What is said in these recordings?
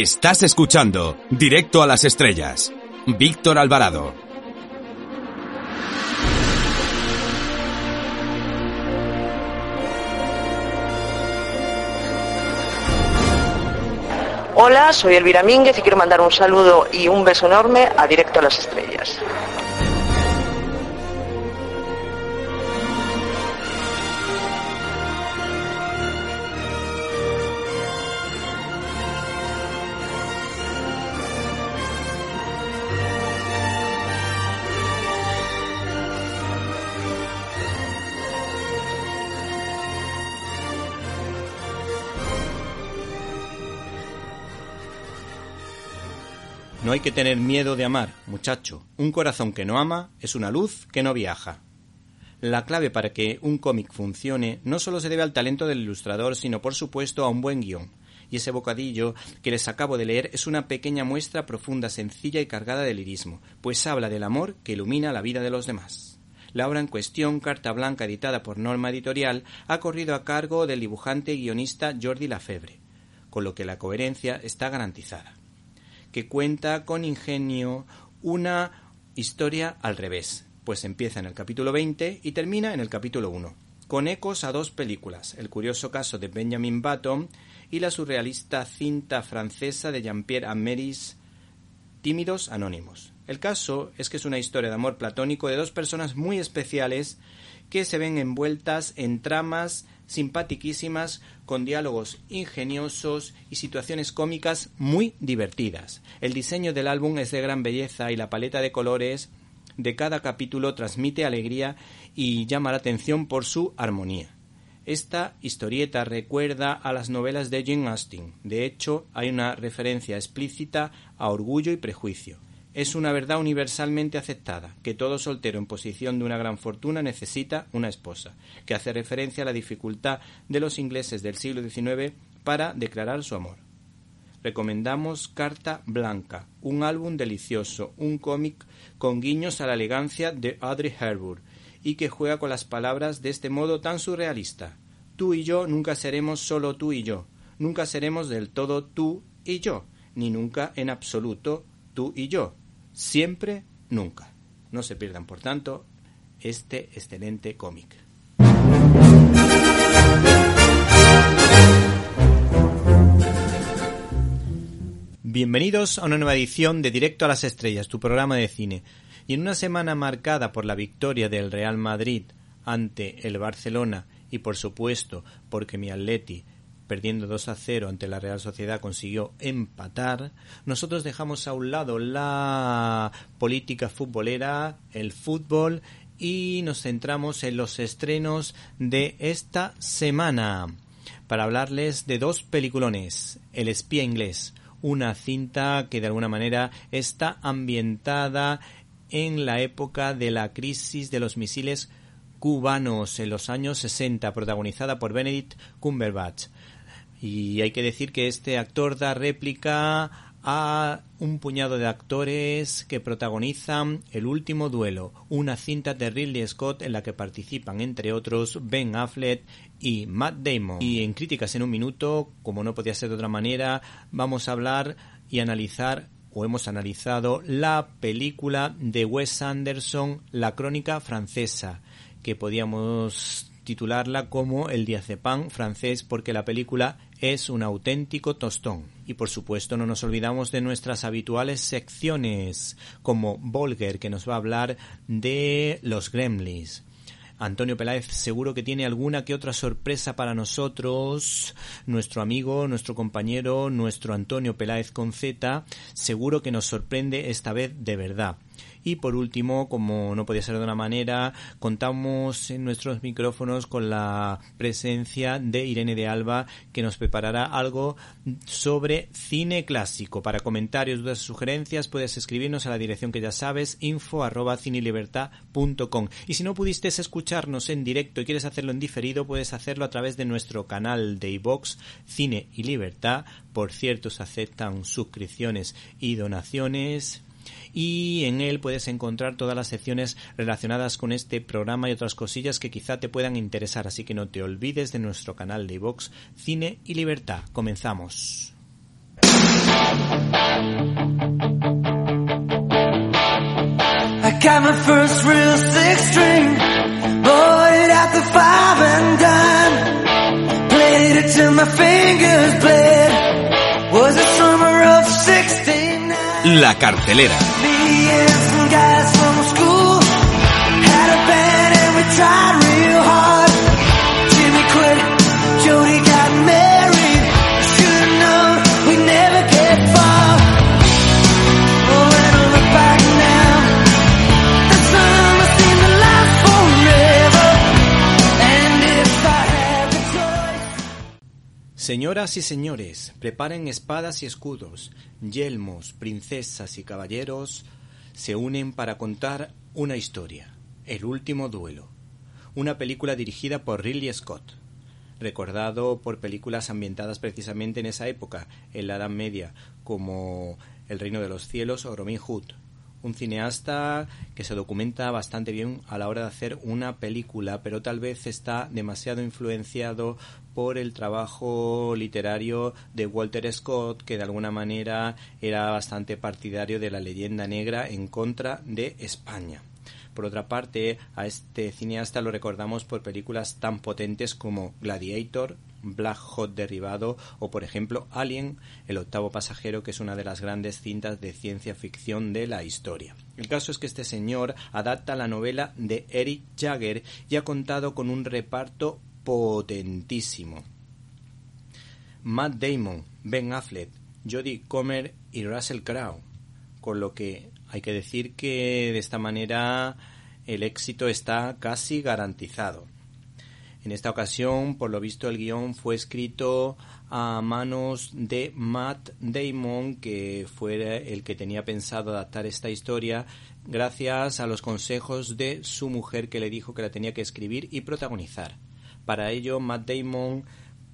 Estás escuchando Directo a las Estrellas. Víctor Alvarado. Hola, soy Elvira Mínguez y quiero mandar un saludo y un beso enorme a Directo a las Estrellas. Hay que tener miedo de amar, muchacho. Un corazón que no ama es una luz que no viaja. La clave para que un cómic funcione no solo se debe al talento del ilustrador, sino por supuesto a un buen guion. Y ese bocadillo que les acabo de leer es una pequeña muestra profunda, sencilla y cargada de lirismo, pues habla del amor que ilumina la vida de los demás. La obra en cuestión, Carta Blanca, editada por Norma Editorial, ha corrido a cargo del dibujante y guionista Jordi Lafebre, con lo que la coherencia está garantizada que cuenta con ingenio una historia al revés, pues empieza en el capítulo 20 y termina en el capítulo 1, con ecos a dos películas, El curioso caso de Benjamin Button y la surrealista cinta francesa de Jean-Pierre Améris, Tímidos Anónimos. El caso es que es una historia de amor platónico de dos personas muy especiales que se ven envueltas en tramas simpatiquísimas, con diálogos ingeniosos y situaciones cómicas muy divertidas. El diseño del álbum es de gran belleza y la paleta de colores de cada capítulo transmite alegría y llama la atención por su armonía. Esta historieta recuerda a las novelas de Jane Austen. De hecho, hay una referencia explícita a Orgullo y Prejuicio es una verdad universalmente aceptada, que todo soltero en posición de una gran fortuna necesita una esposa, que hace referencia a la dificultad de los ingleses del siglo XIX para declarar su amor. Recomendamos Carta Blanca, un álbum delicioso, un cómic con guiños a la elegancia de Audrey Hepburn y que juega con las palabras de este modo tan surrealista. Tú y yo nunca seremos solo tú y yo, nunca seremos del todo tú y yo, ni nunca en absoluto tú y yo, siempre, nunca. No se pierdan, por tanto, este excelente cómic. Bienvenidos a una nueva edición de Directo a las Estrellas, tu programa de cine. Y en una semana marcada por la victoria del Real Madrid ante el Barcelona y por supuesto porque mi Atleti perdiendo 2 a 0 ante la Real Sociedad, consiguió empatar, nosotros dejamos a un lado la política futbolera, el fútbol y nos centramos en los estrenos de esta semana para hablarles de dos peliculones, El espía inglés, una cinta que de alguna manera está ambientada en la época de la crisis de los misiles cubanos en los años 60, protagonizada por Benedict Cumberbatch. Y hay que decir que este actor da réplica a un puñado de actores que protagonizan El último duelo, una cinta de Ridley Scott en la que participan entre otros Ben Affleck y Matt Damon. Y en Críticas en un minuto, como no podía ser de otra manera, vamos a hablar y analizar o hemos analizado la película de Wes Anderson, La crónica francesa, que podíamos titularla como El diazepam francés porque la película es un auténtico tostón. Y por supuesto no nos olvidamos de nuestras habituales secciones, como Volger, que nos va a hablar de los gremlins. Antonio Peláez seguro que tiene alguna que otra sorpresa para nosotros. Nuestro amigo, nuestro compañero, nuestro Antonio Peláez con Z, seguro que nos sorprende esta vez de verdad. Y por último, como no podía ser de una manera, contamos en nuestros micrófonos con la presencia de Irene de Alba, que nos preparará algo sobre cine clásico. Para comentarios, dudas sugerencias, puedes escribirnos a la dirección que ya sabes, info Y si no pudiste escucharnos en directo y quieres hacerlo en diferido, puedes hacerlo a través de nuestro canal de iVox Cine y Libertad. Por cierto, se aceptan suscripciones y donaciones y en él puedes encontrar todas las secciones relacionadas con este programa y otras cosillas que quizá te puedan interesar, así que no te olvides de nuestro canal de iVox Cine y Libertad. Comenzamos. La cartelera. Señoras y señores, preparen espadas y escudos, yelmos, princesas y caballeros, se unen para contar una historia, El último duelo, una película dirigida por Ridley Scott, recordado por películas ambientadas precisamente en esa época, en la Edad Media, como El reino de los cielos o Robin Hood, un cineasta que se documenta bastante bien a la hora de hacer una película, pero tal vez está demasiado influenciado por el trabajo literario de Walter Scott, que de alguna manera era bastante partidario de la leyenda negra en contra de España. Por otra parte, a este cineasta lo recordamos por películas tan potentes como Gladiator, Black Hot Derribado o, por ejemplo, Alien, el octavo pasajero, que es una de las grandes cintas de ciencia ficción de la historia. El caso es que este señor adapta la novela de Eric Jagger y ha contado con un reparto potentísimo. Matt Damon, Ben Affleck, Jodie Comer y Russell Crowe, con lo que hay que decir que de esta manera el éxito está casi garantizado. En esta ocasión, por lo visto, el guion fue escrito a manos de Matt Damon, que fue el que tenía pensado adaptar esta historia, gracias a los consejos de su mujer que le dijo que la tenía que escribir y protagonizar. Para ello, Matt Damon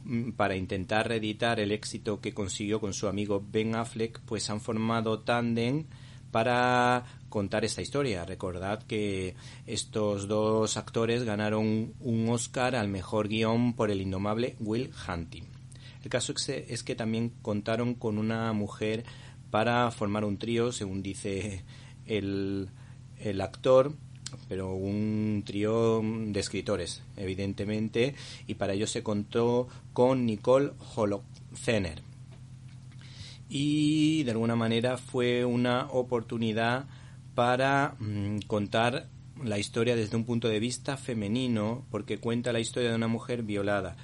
mm, para intentar reeditar el éxito que consiguió con su amigo Ben Affleck, pues han formado tándem para contar esta historia. Recordad que estos dos actores ganaron un Oscar al mejor guion por el indomable Will Hunting. El caso es que también contaron con una mujer para formar un trío, según dice el actor, pero un trío de escritores, evidentemente, y para ello se contó con Nicole Holocener y de alguna manera fue una oportunidad para mm, contar la historia desde un punto de vista femenino, porque cuenta la historia de una mujer violada.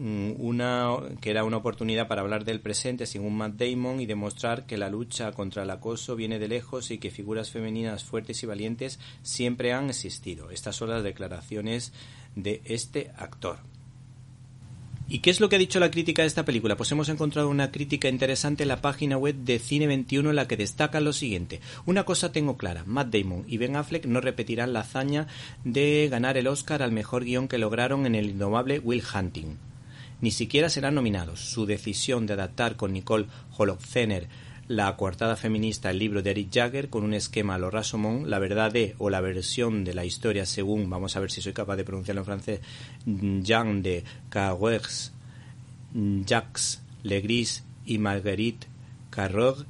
Mm, una que era una oportunidad para hablar del presente según Matt Damon y demostrar que la lucha contra el acoso viene de lejos y que figuras femeninas fuertes y valientes siempre han existido. Estas son las declaraciones de este actor. ¿Y qué es lo que ha dicho la crítica de esta película? Pues hemos encontrado una crítica interesante en la página web de Cine21 en la que destaca lo siguiente. Una cosa tengo clara, Matt Damon y Ben Affleck no repetirán la hazaña de ganar el Oscar al mejor guion que lograron en el indomable Will Hunting. Ni siquiera serán nominados. Su decisión de adaptar con Nicole Holocener la coartada feminista, el libro de Eric Jagger, con un esquema a lo Rasomón, la verdad de o la versión de la historia según, vamos a ver si soy capaz de pronunciarlo en francés, Jean de Carreus, Jacques Legris y Marguerite Carrog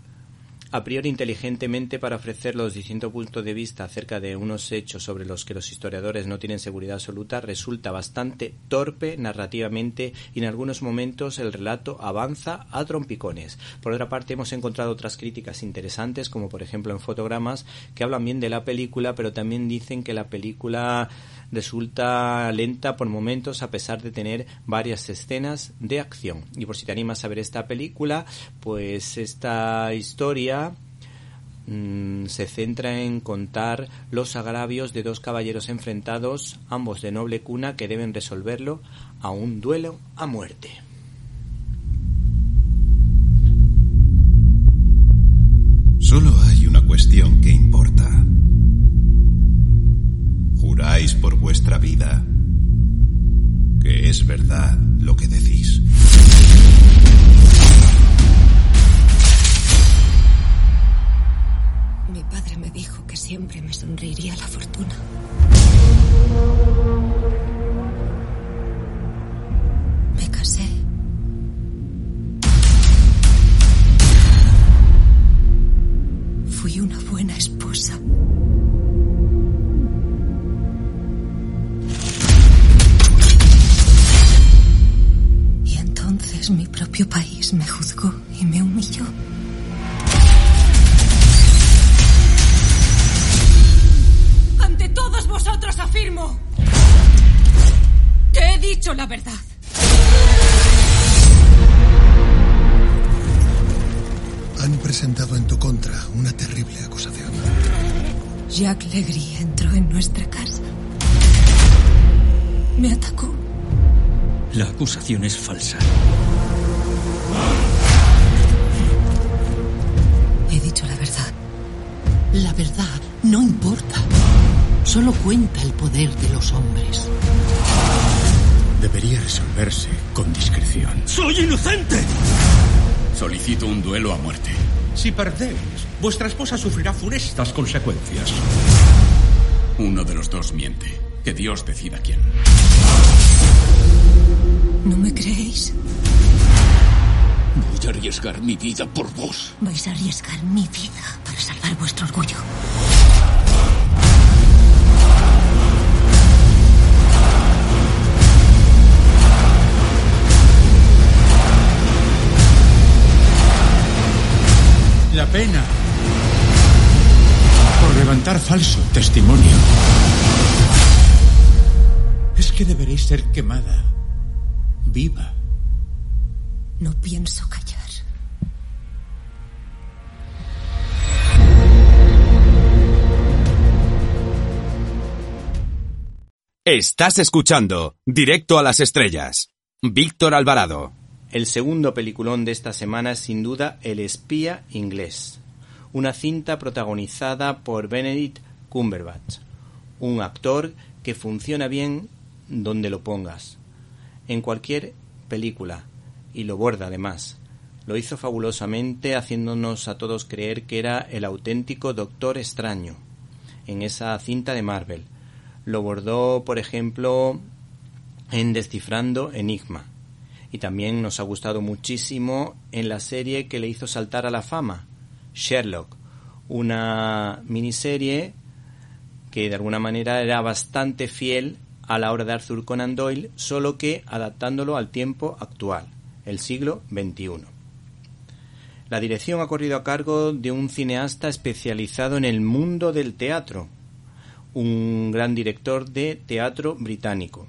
a priori inteligentemente para ofrecer los distintos puntos de vista acerca de unos hechos sobre los que los historiadores no tienen seguridad absoluta, resulta bastante torpe narrativamente y en algunos momentos el relato avanza a trompicones. Por otra parte, hemos encontrado otras críticas interesantes, como por ejemplo en fotogramas, que hablan bien de la película, pero también dicen que la película resulta lenta por momentos a pesar de tener varias escenas de acción. Y por si te animas a ver esta película, pues esta historia mm, se centra en contar los agravios de dos caballeros enfrentados, ambos de noble cuna, que deben resolverlo a un duelo a muerte. Solo hay una cuestión que importa. ¿Juráis por vuestra vida que es verdad lo que decís? Mi padre me dijo que siempre me sonreiría la fortuna. Me casé. Fui una buena esposa. Entonces mi propio país me juzgó y me humilló. Ante todos vosotros afirmo que he dicho la verdad. Han presentado en tu contra una terrible acusación. Jacques Legris entró en nuestra casa. Me atacó. La acusación es falsa. La verdad no importa. Solo cuenta el poder de los hombres. Debería resolverse con discreción. ¡Soy inocente! Solicito un duelo a muerte. Si perdéis, vuestra esposa sufrirá funestas consecuencias. Uno de los dos miente. Que Dios decida quién. ¿No me creéis? Voy a arriesgar mi vida por vos. Vais a arriesgar mi vida para salvar vuestro orgullo. La pena por levantar falso testimonio es que deberéis ser quemada viva. No pienso callar. Estás escuchando Directo a las Estrellas. Víctor Alvarado. El segundo peliculón de esta semana es sin duda El espía inglés, una cinta protagonizada por Benedict Cumberbatch, un actor que funciona bien donde lo pongas, en cualquier película, y lo borda además. Lo hizo fabulosamente haciéndonos a todos creer que era el auténtico Doctor Extraño en esa cinta de Marvel. Lo bordó, por ejemplo, en Descifrando Enigma. Y también nos ha gustado muchísimo en la serie que le hizo saltar a la fama, Sherlock, una miniserie que de alguna manera era bastante fiel a la obra de Arthur Conan Doyle, solo que adaptándolo al tiempo actual, el siglo XXI. La dirección ha corrido a cargo de un cineasta especializado en el mundo del teatro, un gran director de teatro británico.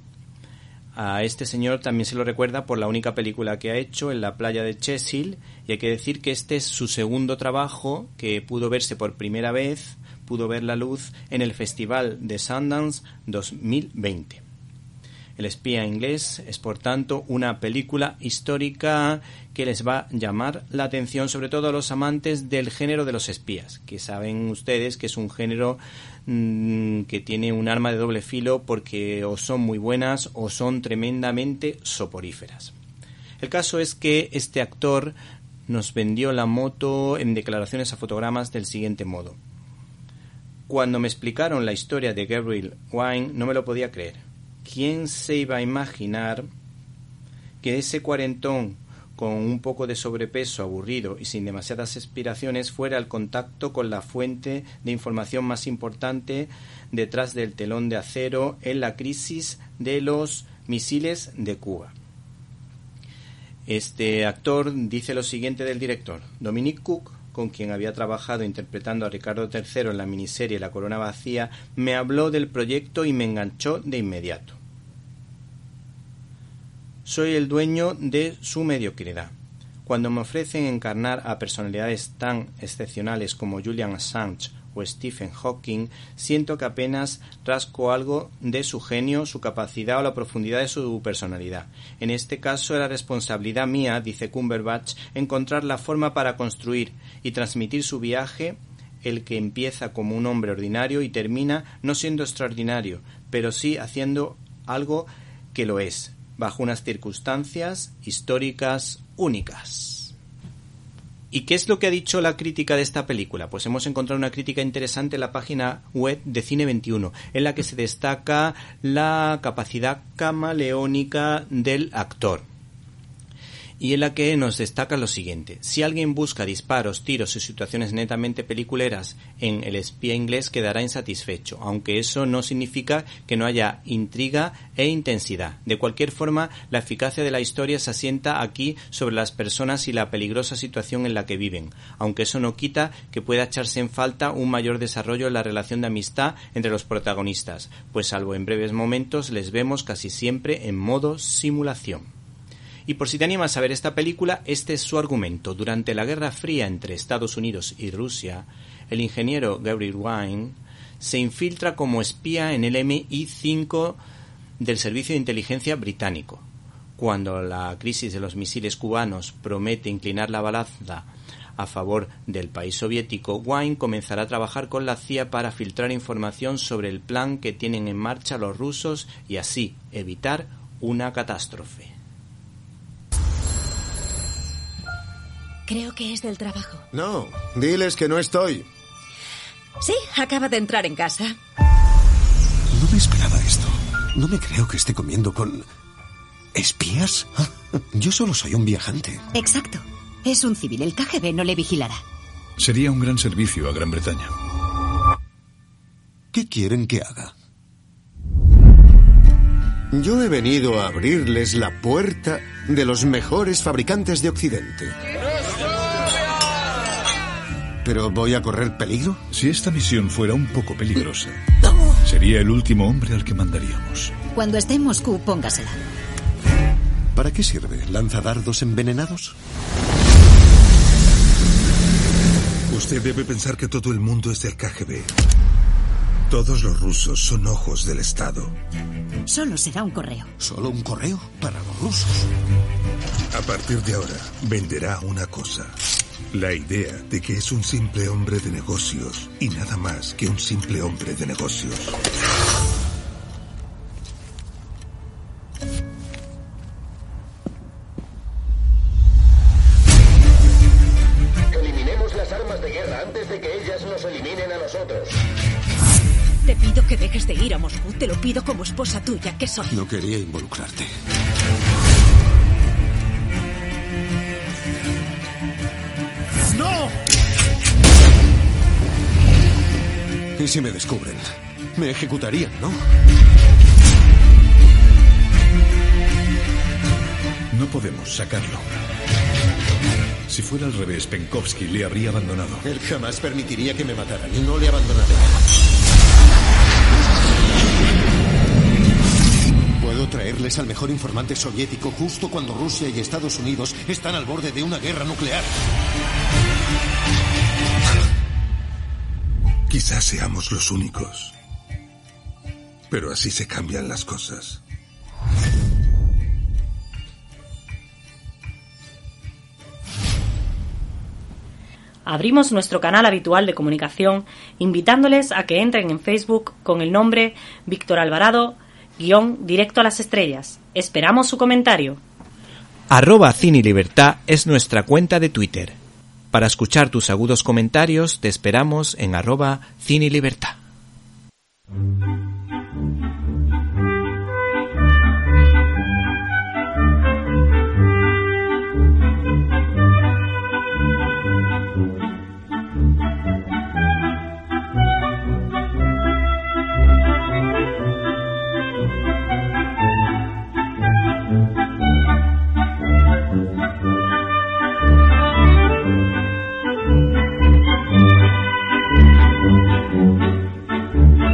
A este señor también se lo recuerda por la única película que ha hecho en la playa de Chesil y hay que decir que este es su segundo trabajo que pudo verse por primera vez, pudo ver la luz en el Festival de Sundance 2020. El espía inglés es por tanto una película histórica que les va a llamar la atención sobre todo a los amantes del género de los espías, que saben ustedes que es un género mmm, que tiene un arma de doble filo porque o son muy buenas o son tremendamente soporíferas. El caso es que este actor nos vendió la moto en declaraciones a fotogramas del siguiente modo. Cuando me explicaron la historia de Gabriel Wine no me lo podía creer. ¿Quién se iba a imaginar que ese cuarentón con un poco de sobrepeso, aburrido y sin demasiadas aspiraciones fuera el contacto con la fuente de información más importante detrás del telón de acero en la crisis de los misiles de Cuba? Este actor dice lo siguiente del director. Dominic Cook, con quien había trabajado interpretando a Ricardo III en la miniserie La Corona Vacía, me habló del proyecto y me enganchó de inmediato. Soy el dueño de su mediocridad. Cuando me ofrecen encarnar a personalidades tan excepcionales como Julian Assange o Stephen Hawking, siento que apenas rasco algo de su genio, su capacidad o la profundidad de su personalidad. En este caso era responsabilidad mía, dice Cumberbatch, encontrar la forma para construir y transmitir su viaje el que empieza como un hombre ordinario y termina no siendo extraordinario, pero sí haciendo algo que lo es, bajo unas circunstancias históricas únicas. ¿Y qué es lo que ha dicho la crítica de esta película? Pues hemos encontrado una crítica interesante en la página web de Cine 21, en la que se destaca la capacidad camaleónica del actor y en la que nos destaca lo siguiente. Si alguien busca disparos, tiros y situaciones netamente peliculeras en El espía inglés quedará insatisfecho, aunque eso no significa que no haya intriga e intensidad. De cualquier forma, la eficacia de la historia se asienta aquí sobre las personas y la peligrosa situación en la que viven, aunque eso no quita que pueda echarse en falta un mayor desarrollo en la relación de amistad entre los protagonistas, pues salvo en breves momentos les vemos casi siempre en modo simulación. Y por si te animas a ver esta película, este es su argumento. Durante la Guerra Fría entre Estados Unidos y Rusia, el ingeniero Gabriel Wine se infiltra como espía en el MI5 del Servicio de Inteligencia británico. Cuando la crisis de los misiles cubanos promete inclinar la balanza a favor del país soviético, Wine comenzará a trabajar con la CIA para filtrar información sobre el plan que tienen en marcha los rusos y así evitar una catástrofe. Creo que es del trabajo. No, diles que no estoy. Sí, acaba de entrar en casa. No me esperaba esto. No me creo que esté comiendo con... ¿Espías? Yo solo soy un viajante. Exacto. Es un civil. El KGB no le vigilará. Sería un gran servicio a Gran Bretaña. ¿Qué quieren que haga? Yo he venido a abrirles la puerta de los mejores fabricantes de Occidente. ¿Pero voy a correr peligro? Si esta misión fuera un poco peligrosa, sería el último hombre al que mandaríamos. Cuando esté en Moscú, póngasela. ¿Para qué sirve? ¿Lanza dardos envenenados? Usted debe pensar que todo el mundo es del KGB. Todos los rusos son ojos del Estado. Solo será un correo. ¿Solo un correo? Para los rusos. A partir de ahora, venderá una cosa. La idea de que es un simple hombre de negocios y nada más que un simple hombre de negocios. Eliminemos las armas de guerra antes de que ellas nos eliminen a nosotros. Te pido que dejes de ir a Moscú. Te lo pido como esposa tuya que soy. No quería involucrarte. Si me descubren? Me ejecutarían, ¿no? No podemos sacarlo. Si fuera al revés, Penkovsky le habría abandonado. Él jamás permitiría que me mataran no le abandonaré. Puedo traerles al mejor informante soviético justo cuando Rusia y Estados Unidos están al borde de una guerra nuclear. Quizás seamos los únicos. Pero así se cambian las cosas. abrimos nuestro canal habitual de comunicación invitándoles a que entren en Facebook con el nombre Víctor Alvarado, guion directo a las estrellas. Esperamos su comentario. Arroba Cine Libertad es nuestra cuenta de Twitter. Para escuchar tus agudos comentarios te esperamos en arroba Cine Libertad.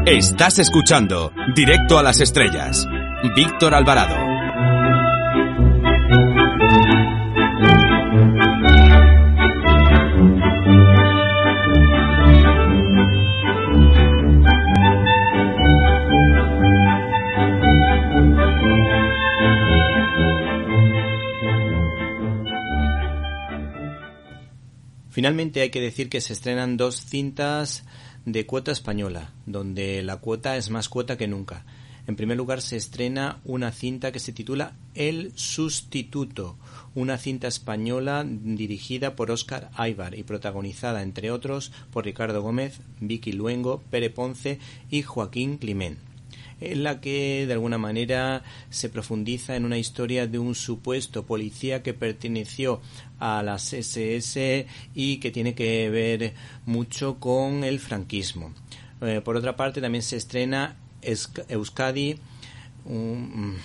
Estás escuchando Directo a las Estrellas, Víctor Alvarado. Finalmente hay que decir que se estrenan dos cintas de cuota española, donde la cuota es más cuota que nunca. En primer lugar se estrena una cinta que se titula El Sustituto, una cinta española dirigida por Óscar Aybar y protagonizada, entre otros, por Ricardo Gómez, Vicky Luengo, Pere Ponce y Joaquín Climent en la que de alguna manera se profundiza en una historia de un supuesto policía que perteneció a las SS y que tiene que ver mucho con el franquismo. Eh, por otra parte, también se estrena Euskadi. Mm.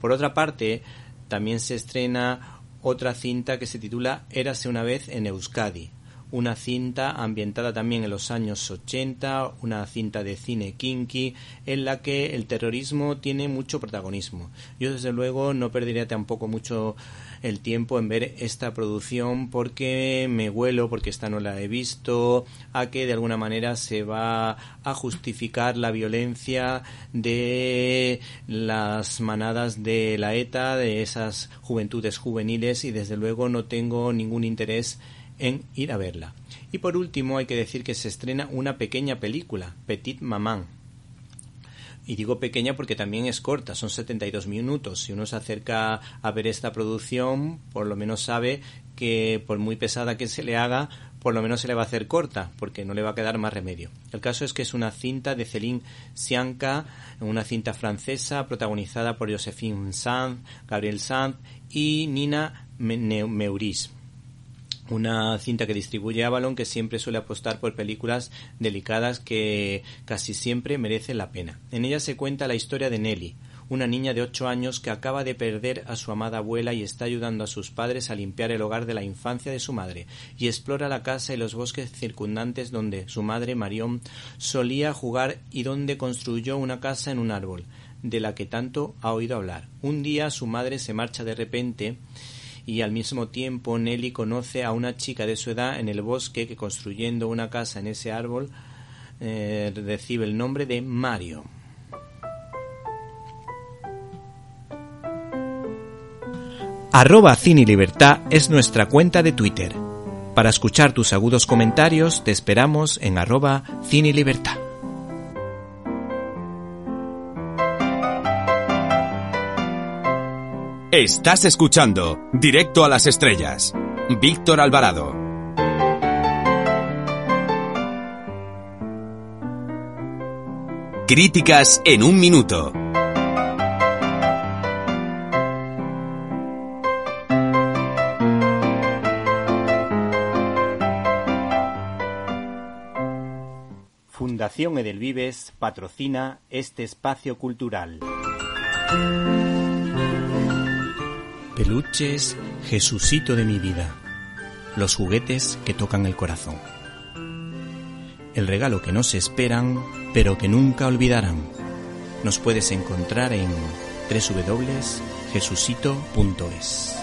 por otra parte, también se estrena otra cinta que se titula Érase una vez en Euskadi, una cinta ambientada también en los años 80, una cinta de cine kinky, en la que el terrorismo tiene mucho protagonismo. Yo desde luego no perdería tampoco mucho el tiempo en ver esta producción porque me huelo, porque esta no la he visto, a que de alguna manera se va a justificar la violencia de las manadas de la ETA, de esas juventudes juveniles y desde luego no tengo ningún interés en ir a verla. Y por último hay que decir que se estrena una pequeña película, Petit Maman. Y digo pequeña porque también es corta, son 72 minutos. Si uno se acerca a ver esta producción, por lo menos sabe que por muy pesada que se le haga, por lo menos se le va a hacer corta, porque no le va a quedar más remedio. El caso es que es una cinta de Céline Sianca, una cinta francesa protagonizada por Josephine Sanz, Gabriel Sanz y Nina Meuris una cinta que distribuye Avalon que siempre suele apostar por películas delicadas que casi siempre merecen la pena. En ella se cuenta la historia de Nelly, una niña de ocho años que acaba de perder a su amada abuela y está ayudando a sus padres a limpiar el hogar de la infancia de su madre, y explora la casa y los bosques circundantes donde su madre Marion solía jugar y donde construyó una casa en un árbol, de la que tanto ha oído hablar. Un día su madre se marcha de repente y al mismo tiempo Nelly conoce a una chica de su edad en el bosque que construyendo una casa en ese árbol eh, recibe el nombre de Mario. Arroba Cine Libertad es nuestra cuenta de Twitter. Para escuchar tus agudos comentarios te esperamos en arroba Cine Libertad. Estás escuchando Directo a las Estrellas. Víctor Alvarado. Críticas en un minuto. Fundación Edelvives patrocina este espacio cultural. Peluches, Jesucito de mi vida. Los juguetes que tocan el corazón. El regalo que no se esperan, pero que nunca olvidarán. Nos puedes encontrar en www.jesucito.es.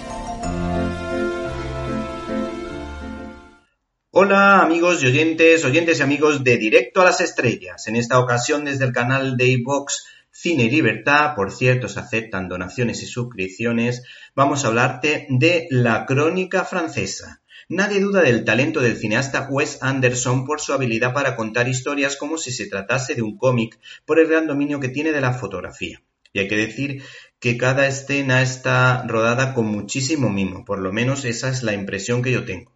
Hola amigos y oyentes, oyentes y amigos de Directo a las Estrellas. En esta ocasión desde el canal de iVox Cine y Libertad, por cierto, se aceptan donaciones y suscripciones, vamos a hablarte de La Crónica Francesa. Nadie duda del talento del cineasta Wes Anderson por su habilidad para contar historias como si se tratase de un cómic, por el gran dominio que tiene de la fotografía. Y hay que decir que cada escena está rodada con muchísimo mimo, por lo menos esa es la impresión que yo tengo.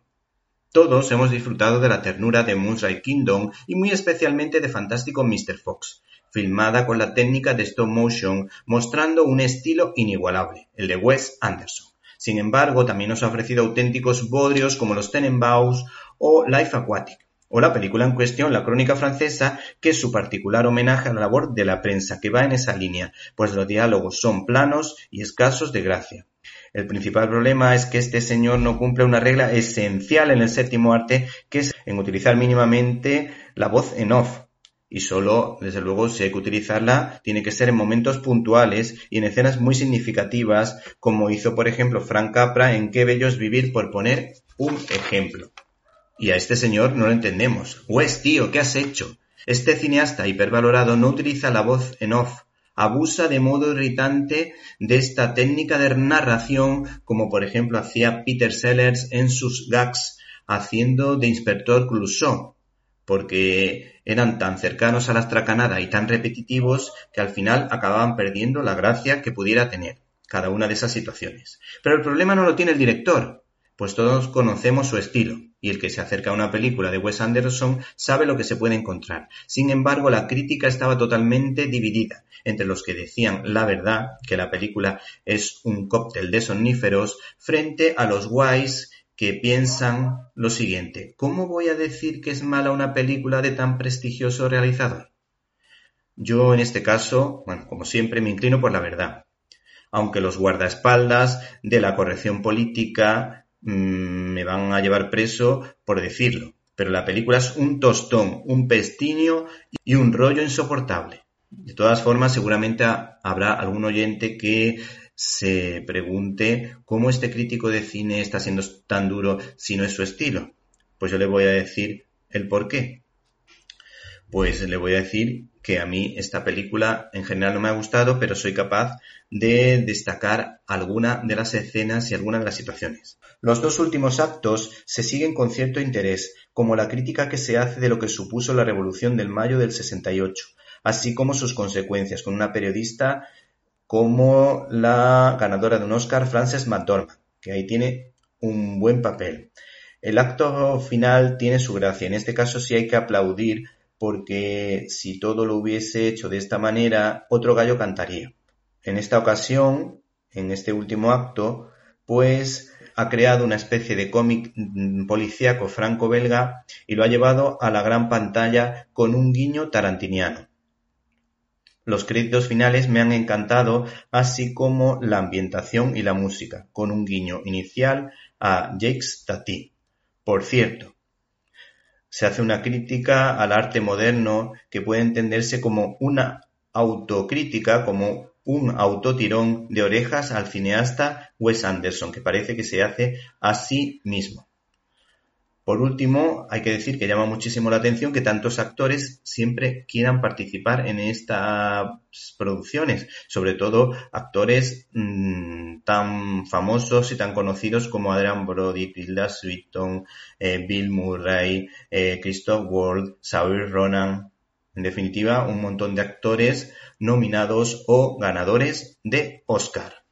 Todos hemos disfrutado de la ternura de Moonrise Kingdom y muy especialmente de Fantástico Mr. Fox filmada con la técnica de stop motion, mostrando un estilo inigualable, el de Wes Anderson. Sin embargo, también nos ha ofrecido auténticos bodrios como los Tenenbaums o Life Aquatic, o la película en cuestión, La Crónica Francesa, que es su particular homenaje a la labor de la prensa, que va en esa línea, pues los diálogos son planos y escasos de gracia. El principal problema es que este señor no cumple una regla esencial en el séptimo arte, que es en utilizar mínimamente la voz en off, y solo, desde luego, si hay que utilizarla, tiene que ser en momentos puntuales y en escenas muy significativas, como hizo, por ejemplo, Frank Capra en Qué bello es vivir, por poner un ejemplo. Y a este señor no lo entendemos. Wes, tío, ¿qué has hecho? Este cineasta hipervalorado no utiliza la voz en off, abusa de modo irritante de esta técnica de narración, como por ejemplo hacía Peter Sellers en sus gags haciendo de inspector Clouseau, porque eran tan cercanos a la estracanada y tan repetitivos que al final acababan perdiendo la gracia que pudiera tener cada una de esas situaciones. Pero el problema no lo tiene el director, pues todos conocemos su estilo, y el que se acerca a una película de Wes Anderson sabe lo que se puede encontrar. Sin embargo, la crítica estaba totalmente dividida entre los que decían la verdad, que la película es un cóctel de somníferos, frente a los guays que piensan lo siguiente, ¿cómo voy a decir que es mala una película de tan prestigioso realizador? Yo en este caso, bueno, como siempre, me inclino por la verdad. Aunque los guardaespaldas de la corrección política Mm, me van a llevar preso por decirlo, pero la película es un tostón, un pestiño y un rollo insoportable. De todas formas, seguramente habrá algún oyente que se pregunte cómo este crítico de cine está siendo tan duro si no es su estilo. Pues yo le voy a decir el por qué. Pues le voy a decir que a mí esta película en general no me ha gustado, pero soy capaz de destacar alguna de las escenas y algunas de las situaciones. Los dos últimos actos se siguen con cierto interés, como la crítica que se hace de lo que supuso la Revolución del Mayo del 68, así como sus consecuencias, con una periodista como la ganadora de un Oscar, Frances McDormand, que ahí tiene un buen papel. El acto final tiene su gracia, en este caso sí hay que aplaudir porque si todo lo hubiese hecho de esta manera, otro gallo cantaría. En esta ocasión, en este último acto, pues ha creado una especie de cómic policíaco franco-belga y lo ha llevado a la gran pantalla con un guiño tarantiniano. Los créditos finales me han encantado, así como la ambientación y la música, con un guiño inicial a Jacques Tati. Por cierto, se hace una crítica al arte moderno que puede entenderse como una autocrítica, como un autotirón de orejas al cineasta Wes Anderson, que parece que se hace a sí mismo. Por último, hay que decir que llama muchísimo la atención que tantos actores siempre quieran participar en estas producciones, sobre todo actores mmm, tan famosos y tan conocidos como Adrian Brody, Tilda Swinton, eh, Bill Murray, eh, Christoph Waltz, Saoirse Ronan, en definitiva, un montón de actores nominados o ganadores de Oscar.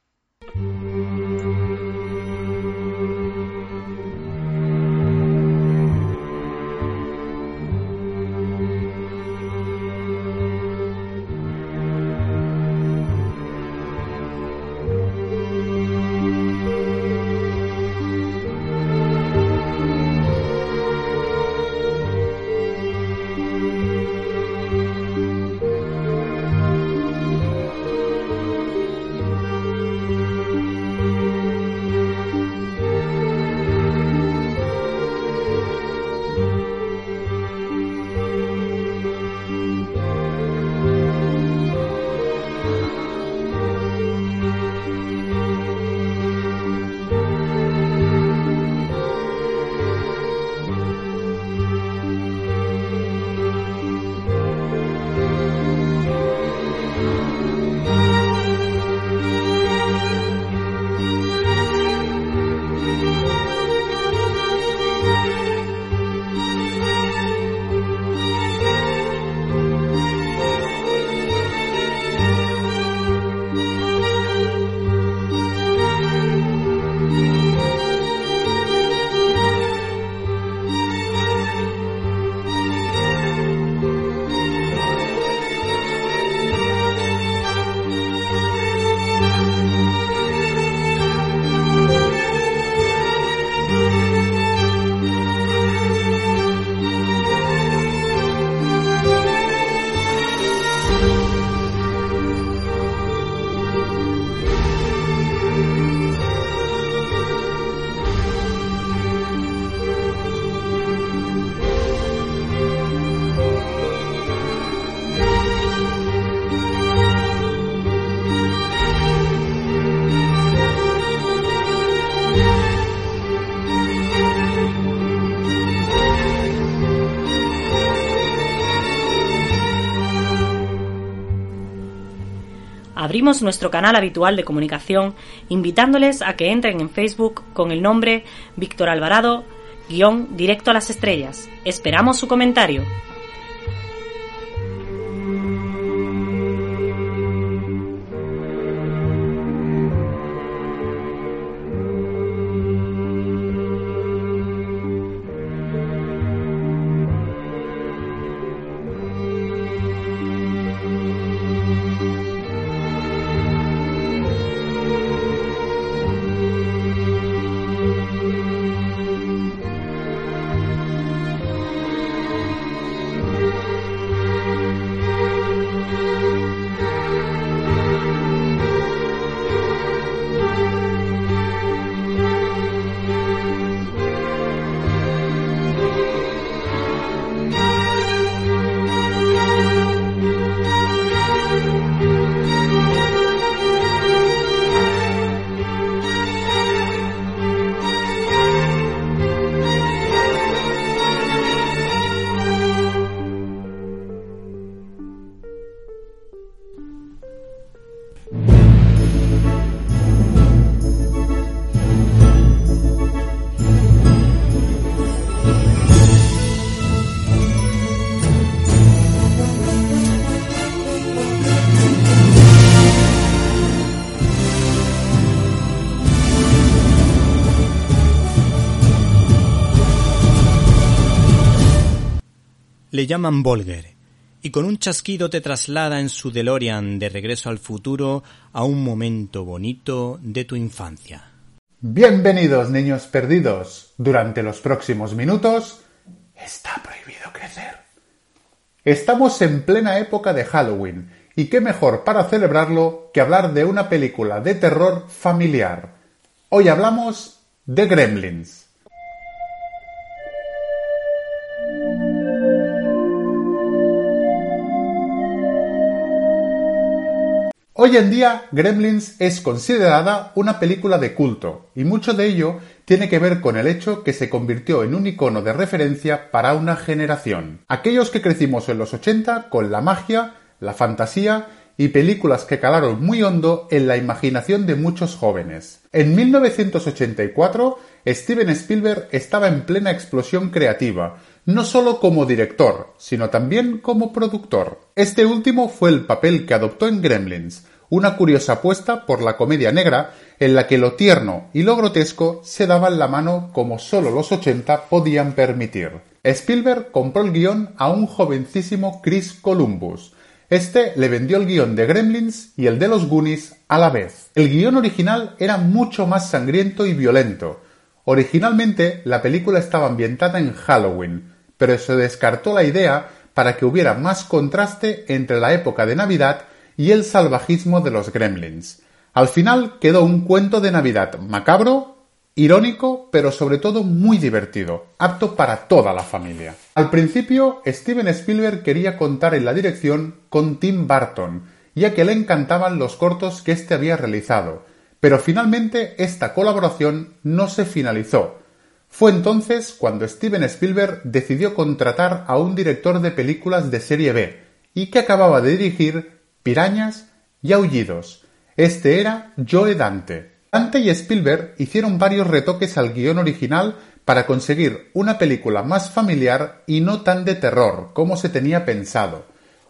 Nuestro canal habitual de comunicación invitándoles a que entren en Facebook con el nombre Víctor Alvarado, guion directo a las estrellas. Esperamos su comentario. Le llaman Volger y con un chasquido te traslada en su DeLorean de regreso al futuro a un momento bonito de tu infancia. Bienvenidos, niños perdidos. Durante los próximos minutos está prohibido crecer. Estamos en plena época de Halloween y qué mejor para celebrarlo que hablar de una película de terror familiar. Hoy hablamos de Gremlins. Hoy en día, Gremlins es considerada una película de culto, y mucho de ello tiene que ver con el hecho que se convirtió en un icono de referencia para una generación. Aquellos que crecimos en los 80 con la magia, la fantasía y películas que calaron muy hondo en la imaginación de muchos jóvenes. En 1984, Steven Spielberg estaba en plena explosión creativa, no solo como director, sino también como productor. Este último fue el papel que adoptó en Gremlins, una curiosa apuesta por la comedia negra en la que lo tierno y lo grotesco se daban la mano como solo los 80 podían permitir. Spielberg compró el guion a un jovencísimo Chris Columbus, este le vendió el guion de Gremlins y el de los Goonies a la vez. El guion original era mucho más sangriento y violento. Originalmente la película estaba ambientada en Halloween, pero se descartó la idea para que hubiera más contraste entre la época de Navidad y el salvajismo de los Gremlins. Al final quedó un cuento de Navidad macabro, Irónico, pero sobre todo muy divertido, apto para toda la familia. Al principio, Steven Spielberg quería contar en la dirección con Tim Burton, ya que le encantaban los cortos que éste había realizado, pero finalmente esta colaboración no se finalizó. Fue entonces cuando Steven Spielberg decidió contratar a un director de películas de serie B, y que acababa de dirigir Pirañas y Aullidos. Este era Joe Dante. Dante y Spielberg hicieron varios retoques al guion original para conseguir una película más familiar y no tan de terror como se tenía pensado,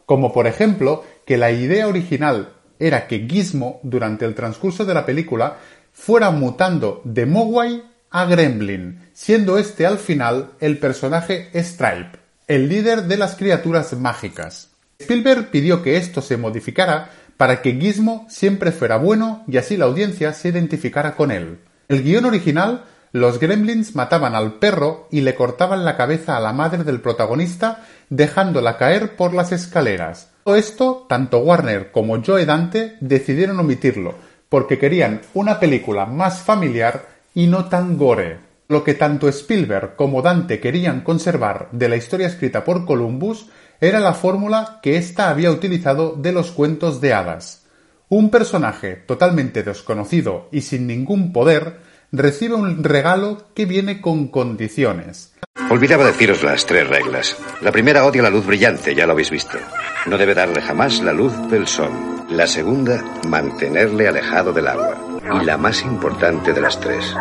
como por ejemplo que la idea original era que Gizmo durante el transcurso de la película fuera mutando de Mogwai a Gremlin, siendo este al final el personaje Stripe, el líder de las criaturas mágicas. Spielberg pidió que esto se modificara para que Gizmo siempre fuera bueno y así la audiencia se identificara con él. El guion original, los gremlins mataban al perro y le cortaban la cabeza a la madre del protagonista dejándola caer por las escaleras. Todo esto, tanto Warner como Joe Dante decidieron omitirlo, porque querían una película más familiar y no tan gore. Lo que tanto Spielberg como Dante querían conservar de la historia escrita por Columbus era la fórmula que ésta había utilizado de los cuentos de hadas. Un personaje totalmente desconocido y sin ningún poder recibe un regalo que viene con condiciones. Olvidaba deciros las tres reglas. La primera odia la luz brillante, ya lo habéis visto. No debe darle jamás la luz del sol. La segunda, mantenerle alejado del agua. Y la más importante de las tres,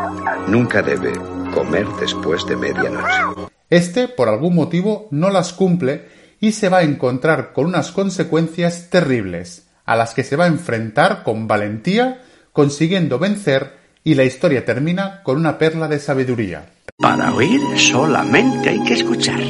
nunca debe comer después de medianoche. Este, por algún motivo, no las cumple y se va a encontrar con unas consecuencias terribles, a las que se va a enfrentar con valentía, consiguiendo vencer, y la historia termina con una perla de sabiduría. Para oír solamente hay que escuchar.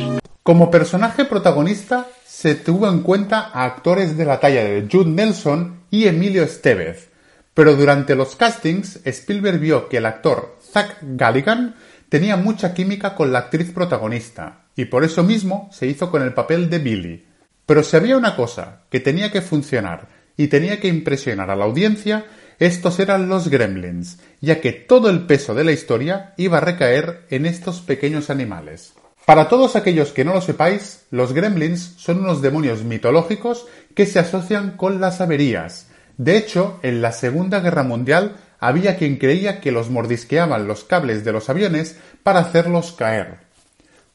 Como personaje protagonista se tuvo en cuenta a actores de la talla de Jude Nelson y Emilio Estevez, pero durante los castings Spielberg vio que el actor Zach Galligan tenía mucha química con la actriz protagonista, y por eso mismo se hizo con el papel de Billy. Pero si había una cosa que tenía que funcionar y tenía que impresionar a la audiencia, estos eran los gremlins, ya que todo el peso de la historia iba a recaer en estos pequeños animales. Para todos aquellos que no lo sepáis, los gremlins son unos demonios mitológicos que se asocian con las averías. De hecho, en la Segunda Guerra Mundial había quien creía que los mordisqueaban los cables de los aviones para hacerlos caer.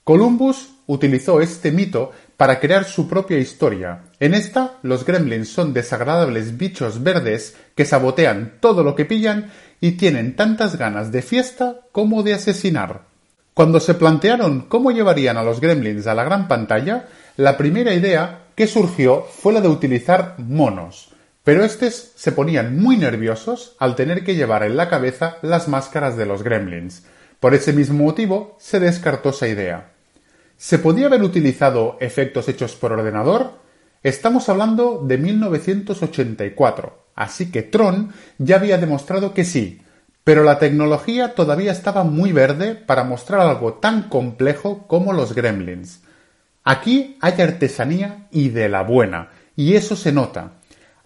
Columbus utilizó este mito para crear su propia historia. En esta, los gremlins son desagradables bichos verdes que sabotean todo lo que pillan y tienen tantas ganas de fiesta como de asesinar. Cuando se plantearon cómo llevarían a los gremlins a la gran pantalla, la primera idea que surgió fue la de utilizar monos, pero estos se ponían muy nerviosos al tener que llevar en la cabeza las máscaras de los gremlins. Por ese mismo motivo se descartó esa idea. ¿Se podía haber utilizado efectos hechos por ordenador? Estamos hablando de 1984, así que Tron ya había demostrado que sí, pero la tecnología todavía estaba muy verde para mostrar algo tan complejo como los gremlins. Aquí hay artesanía y de la buena, y eso se nota.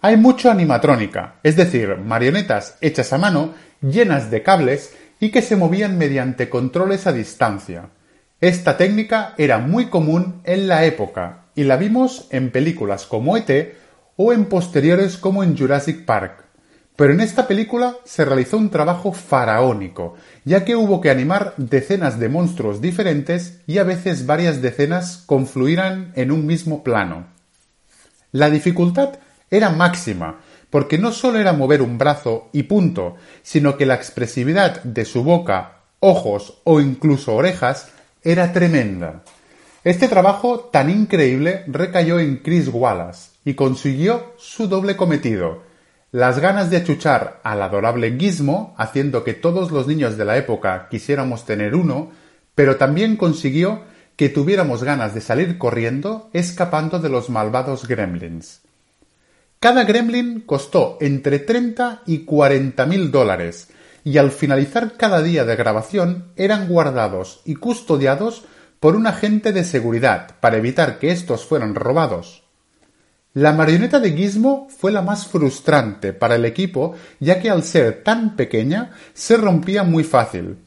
Hay mucho animatrónica, es decir, marionetas hechas a mano, llenas de cables y que se movían mediante controles a distancia. Esta técnica era muy común en la época y la vimos en películas como ET o en posteriores como en Jurassic Park. Pero en esta película se realizó un trabajo faraónico, ya que hubo que animar decenas de monstruos diferentes y a veces varias decenas confluirán en un mismo plano. La dificultad era máxima, porque no solo era mover un brazo y punto, sino que la expresividad de su boca, ojos o incluso orejas era tremenda. Este trabajo tan increíble recayó en Chris Wallace y consiguió su doble cometido, las ganas de achuchar al adorable Gizmo, haciendo que todos los niños de la época quisiéramos tener uno, pero también consiguió que tuviéramos ganas de salir corriendo escapando de los malvados gremlins. Cada gremlin costó entre 30 y 40 mil dólares, y al finalizar cada día de grabación eran guardados y custodiados por un agente de seguridad para evitar que estos fueran robados. La marioneta de Gizmo fue la más frustrante para el equipo ya que al ser tan pequeña se rompía muy fácil.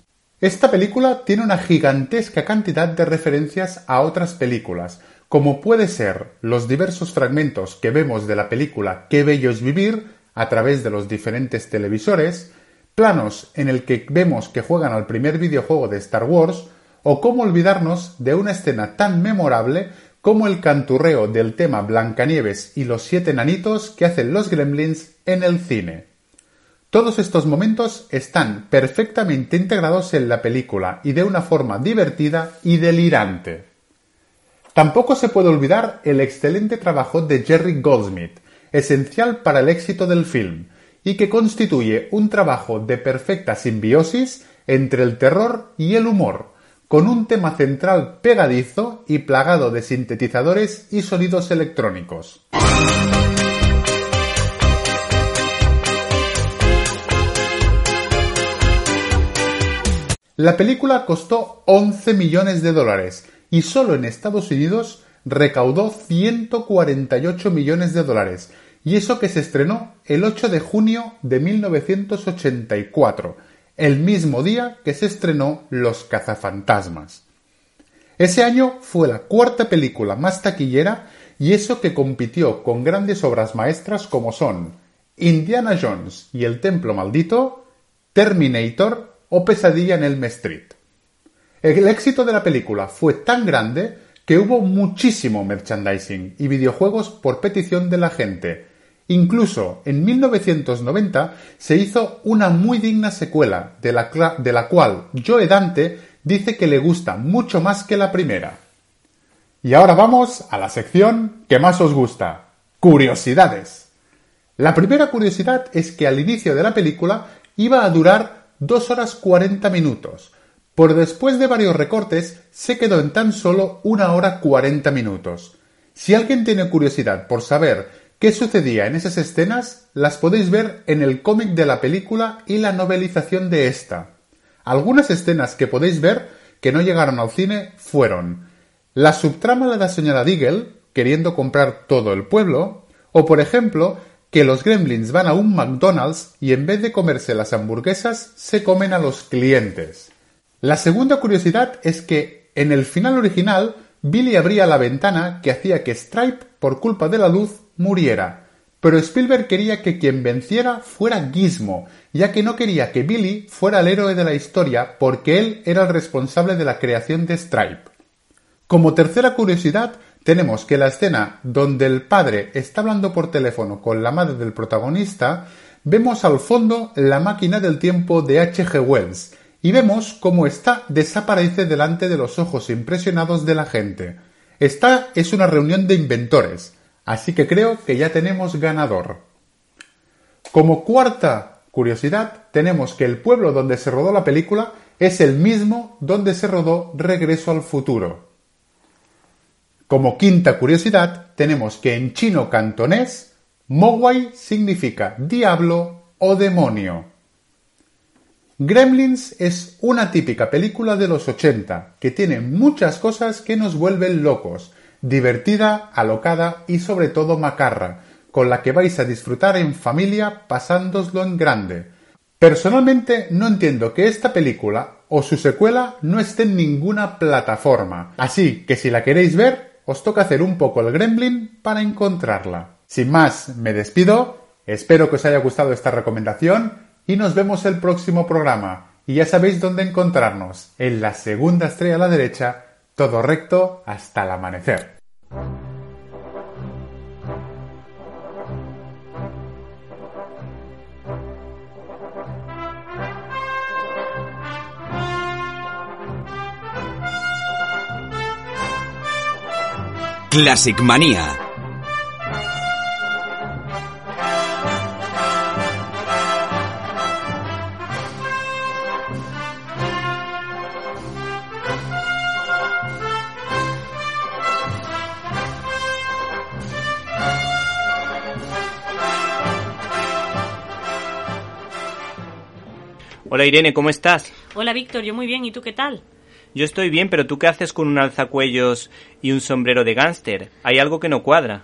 Esta película tiene una gigantesca cantidad de referencias a otras películas, como puede ser los diversos fragmentos que vemos de la película Qué bello es vivir a través de los diferentes televisores, planos en el que vemos que juegan al primer videojuego de Star Wars, o cómo olvidarnos de una escena tan memorable como el canturreo del tema Blancanieves y los siete nanitos que hacen los gremlins en el cine. Todos estos momentos están perfectamente integrados en la película y de una forma divertida y delirante. Tampoco se puede olvidar el excelente trabajo de Jerry Goldsmith, esencial para el éxito del film, y que constituye un trabajo de perfecta simbiosis entre el terror y el humor, con un tema central pegadizo y plagado de sintetizadores y sonidos electrónicos. La película costó 11 millones de dólares y solo en Estados Unidos recaudó 148 millones de dólares, y eso que se estrenó el 8 de junio de 1984, el mismo día que se estrenó Los cazafantasmas. Ese año fue la cuarta película más taquillera y eso que compitió con grandes obras maestras como son Indiana Jones y el Templo Maldito, Terminator o Pesadilla en Elm Street. El éxito de la película fue tan grande que hubo muchísimo merchandising y videojuegos por petición de la gente. Incluso en 1990 se hizo una muy digna secuela, de la, cual Joe Dante dice que le gusta mucho más que la primera. Y ahora vamos a la sección que más os gusta. Curiosidades. La primera curiosidad es que al inicio de la película iba a durar 2 horas 40 minutos, por después de varios recortes se quedó en tan solo 1 hora 40 minutos. Si alguien tiene curiosidad por saber qué sucedía en esas escenas, las podéis ver en el cómic de la película y la novelización de esta. Algunas escenas que podéis ver que no llegaron al cine fueron la subtrama de la señora Deagle, queriendo comprar todo el pueblo, o por ejemplo, que los gremlins van a un McDonald's y en vez de comerse las hamburguesas, se comen a los clientes. La segunda curiosidad es que en el final original Billy abría la ventana que hacía que Stripe, por culpa de la luz, muriera. Pero Spielberg quería que quien venciera fuera Gizmo, ya que no quería que Billy fuera el héroe de la historia porque él era el responsable de la creación de Stripe. Como tercera curiosidad, tenemos que la escena donde el padre está hablando por teléfono con la madre del protagonista, vemos al fondo la máquina del tiempo de H.G. Wells, y vemos cómo esta desaparece delante de los ojos impresionados de la gente. Esta es una reunión de inventores, así que creo que ya tenemos ganador. Como cuarta curiosidad, tenemos que el pueblo donde se rodó la película es el mismo donde se rodó Regreso al futuro. Como quinta curiosidad, tenemos que en chino cantonés, Mogwai significa diablo o demonio. Gremlins es una típica película de los 80 que tiene muchas cosas que nos vuelven locos, divertida, alocada y sobre todo macarra, con la que vais a disfrutar en familia pasándoslo en grande. Personalmente no entiendo que esta película o su secuela no esté en ninguna plataforma, así que si la queréis ver, os toca hacer un poco el gremlin para encontrarla. Sin más, me despido, espero que os haya gustado esta recomendación y nos vemos el próximo programa. Y ya sabéis dónde encontrarnos, en la segunda estrella a la derecha, todo recto hasta el amanecer. Classic Manía Hola Irene, ¿cómo estás? Hola Víctor, yo muy bien, ¿y tú qué tal? Yo estoy bien, pero ¿tú qué haces con un alzacuellos y un sombrero de gánster? Hay algo que no cuadra.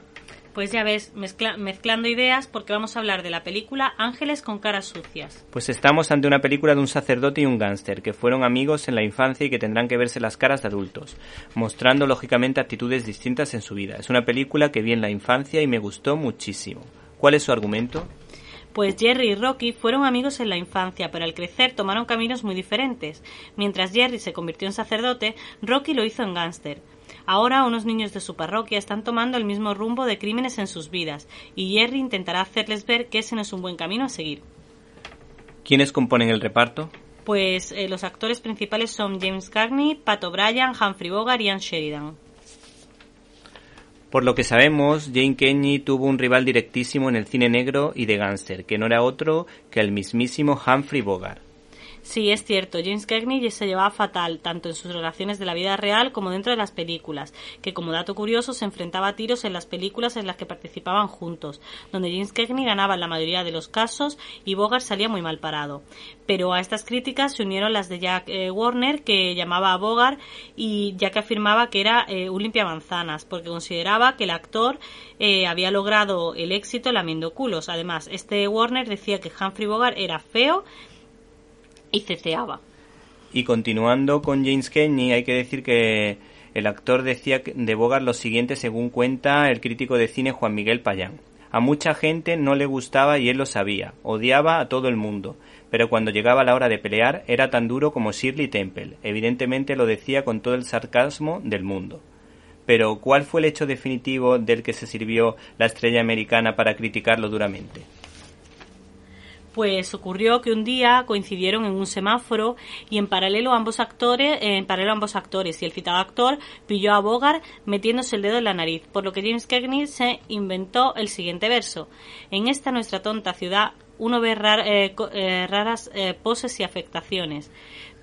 Pues ya ves, mezclando ideas porque vamos a hablar de la película Ángeles con caras sucias. Pues estamos ante una película de un sacerdote y un gánster que fueron amigos en la infancia y que tendrán que verse las caras de adultos, mostrando lógicamente actitudes distintas en su vida. Es una película que vi en la infancia y me gustó muchísimo. ¿Cuál es su argumento? Pues Jerry y Rocky fueron amigos en la infancia, pero al crecer tomaron caminos muy diferentes. Mientras Jerry se convirtió en sacerdote, Rocky lo hizo en gángster. Ahora unos niños de su parroquia están tomando el mismo rumbo de crímenes en sus vidas, y Jerry intentará hacerles ver que ese no es un buen camino a seguir. ¿Quiénes componen el reparto? Pues eh, los actores principales son James Cagney, Pat O'Brien, Humphrey Bogart y Ian Sheridan. Por lo que sabemos, Jane Kenny tuvo un rival directísimo en el cine negro y de gánster, que no era otro que el mismísimo Humphrey Bogart. Sí, es cierto, James Cagney se llevaba fatal, tanto en sus relaciones de la vida real como dentro de las películas, que como dato curioso se enfrentaba a tiros en las películas en las que participaban juntos, donde James Cagney ganaba en la mayoría de los casos y Bogart salía muy mal parado. Pero a estas críticas se unieron las de Jack eh, Warner, que llamaba a Bogart y ya que afirmaba que era eh, un limpiamanzanas, porque consideraba que el actor eh, había logrado el éxito lamiendo culos. Además, este Warner decía que Humphrey Bogart era feo y. Y continuando con James Kenny, hay que decir que el actor decía de Bogart lo siguiente según cuenta el crítico de cine Juan Miguel Payán. A mucha gente no le gustaba y él lo sabía, odiaba a todo el mundo, pero cuando llegaba la hora de pelear era tan duro como Shirley Temple, evidentemente lo decía con todo el sarcasmo del mundo. Pero ¿cuál fue el hecho definitivo del que se sirvió la estrella americana para criticarlo duramente? Pues ocurrió que un día coincidieron en un semáforo y en paralelo ambos actores, en paralelo ambos actores y el citado actor pilló a Bogart metiéndose el dedo en la nariz, por lo que James Cagney se inventó el siguiente verso: En esta nuestra tonta ciudad uno ve eh, eh, raras eh, poses y afectaciones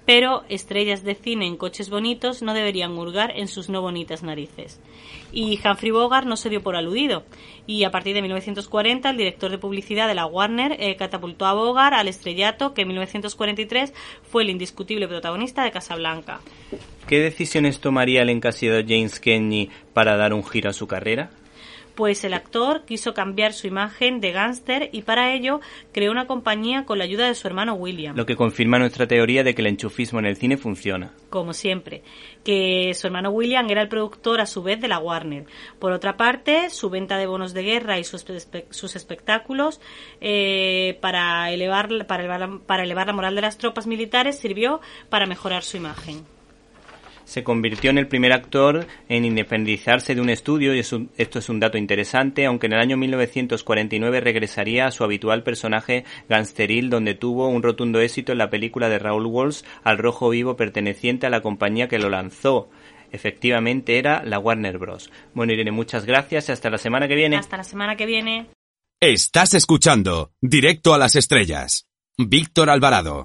pero estrellas de cine en coches bonitos no deberían hurgar en sus no bonitas narices. Y Humphrey Bogart no se dio por aludido, y a partir de 1940 el director de publicidad de la Warner eh, catapultó a Bogart al estrellato que en 1943 fue el indiscutible protagonista de Casablanca. ¿Qué decisiones tomaría el encasillado James Kenney para dar un giro a su carrera? Pues el actor quiso cambiar su imagen de gángster y para ello creó una compañía con la ayuda de su hermano William. Lo que confirma nuestra teoría de que el enchufismo en el cine funciona. Como siempre, que su hermano William era el productor a su vez de la Warner. Por otra parte, su venta de bonos de guerra y sus, espectáculos eh, para, elevar, para elevar la moral de las tropas militares sirvió para mejorar su imagen se convirtió en el primer actor en independizarse de un estudio, y esto es un dato interesante, aunque en el año 1949 regresaría a su habitual personaje gangsteril, donde tuvo un rotundo éxito en la película de Raúl Walsh, Al Rojo Vivo, perteneciente a la compañía que lo lanzó. Efectivamente era la Warner Bros. Bueno, Irene, muchas gracias y hasta la semana que viene. Hasta la semana que viene. Estás escuchando Directo a las Estrellas. Víctor Alvarado.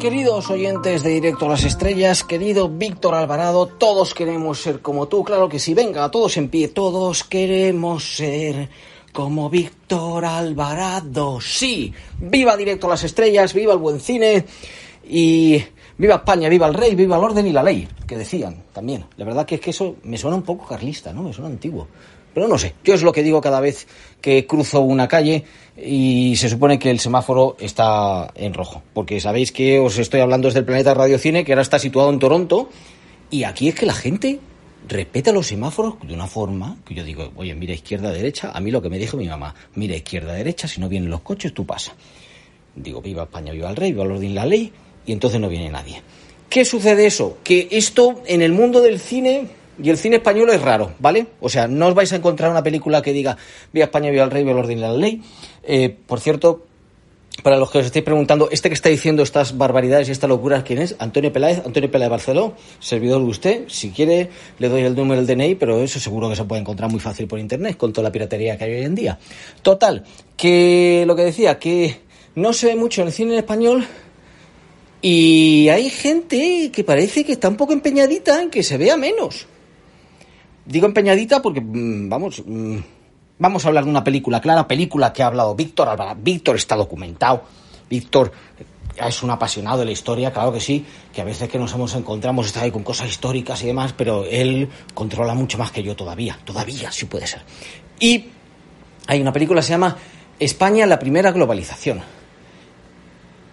Queridos oyentes de Directo a las Estrellas, querido Víctor Alvarado, todos queremos ser como tú, claro que sí, venga, todos en pie, todos queremos ser como Víctor Alvarado, sí, viva Directo a las Estrellas, viva el buen cine y viva España, viva el rey, viva el orden y la ley, que decían también. La verdad que es que eso me suena un poco carlista, ¿no? Me suena antiguo. Pero no sé, yo es lo que digo cada vez que cruzo una calle y se supone que el semáforo está en rojo. Porque sabéis que os estoy hablando desde el planeta Radiocine, que ahora está situado en Toronto, y aquí es que la gente respeta los semáforos de una forma que yo digo, oye, mira izquierda, derecha, a mí lo que me dijo mi mamá, mira izquierda, derecha, si no vienen los coches, tú pasa. Digo, viva España, viva el rey, viva el orden la ley, y entonces no viene nadie. ¿Qué sucede eso? Que esto en el mundo del cine y el cine español es raro, ¿vale? O sea, no os vais a encontrar una película que diga Viva España, viva el rey, viva el orden y la ley. Eh, por cierto, para los que os estéis preguntando, este que está diciendo estas barbaridades y estas locuras, ¿quién es? Antonio Peláez, Antonio Peláez Barceló, servidor de usted. Si quiere, le doy el número del DNI, pero eso seguro que se puede encontrar muy fácil por internet, con toda la piratería que hay hoy en día. Total, que lo que decía, que no se ve mucho en el cine español y hay gente que parece que está un poco empeñadita en que se vea menos. Digo empeñadita porque, mm, vamos, mm, vamos a hablar de una película, clara película que ha hablado Víctor. Víctor está documentado. Víctor es un apasionado de la historia, claro que sí, que a veces que nos hemos encontramos está ahí con cosas históricas y demás, pero él controla mucho más que yo todavía, todavía sí puede ser. Y hay una película que se llama España, la primera globalización,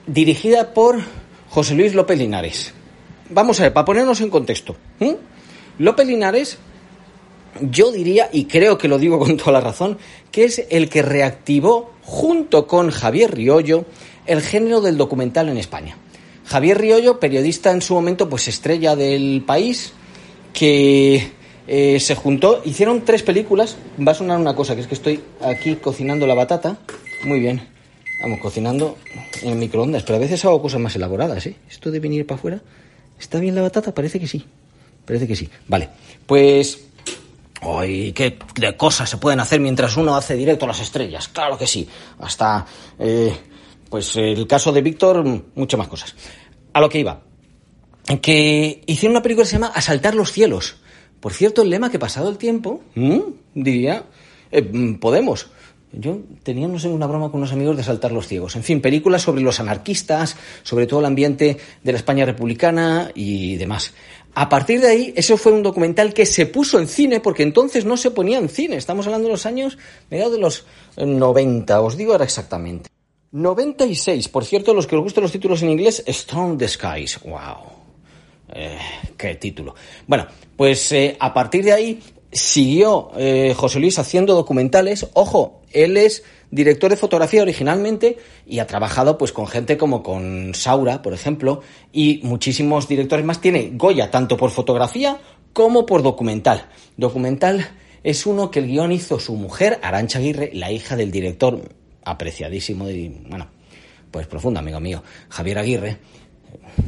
dirigida por José Luis López Linares. Vamos a ver, para ponernos en contexto. López Linares yo diría, y creo que lo digo con toda la razón, que es el que reactivó, junto con Javier Riollo, el género del documental en España. Javier Riollo, periodista en su momento, pues estrella del país, que eh, se juntó, hicieron tres películas. Va a sonar una cosa, que es que estoy aquí cocinando la batata. Muy bien. Vamos, cocinando en el microondas, pero a veces hago cosas más elaboradas, ¿eh? Esto de venir para afuera. ¿Está bien la batata? Parece que sí. Parece que sí. Vale. Pues Hoy, qué de cosas se pueden hacer mientras uno hace directo a las estrellas. Claro que sí. Hasta, eh, pues el caso de Víctor, muchas más cosas. A lo que iba. Que hicieron una película que se llama Asaltar los cielos. Por cierto, el lema que pasado el tiempo, diría, eh, Podemos. Yo tenía, no sé, una broma con unos amigos de saltar los ciegos. En fin, películas sobre los anarquistas, sobre todo el ambiente de la España republicana y demás. A partir de ahí, eso fue un documental que se puso en cine, porque entonces no se ponía en cine. Estamos hablando de los años mediados de los 90, os digo ahora exactamente. 96, por cierto, los que os gustan los títulos en inglés, Storm the Skies. ¡Wow! Eh, ¡Qué título! Bueno, pues eh, a partir de ahí siguió eh, José Luis haciendo documentales. Ojo, él es director de fotografía originalmente y ha trabajado pues con gente como con Saura, por ejemplo, y muchísimos directores más. Tiene Goya tanto por fotografía como por documental. Documental es uno que el guion hizo su mujer, Arancha Aguirre, la hija del director apreciadísimo y, bueno, pues profundo amigo mío, Javier Aguirre,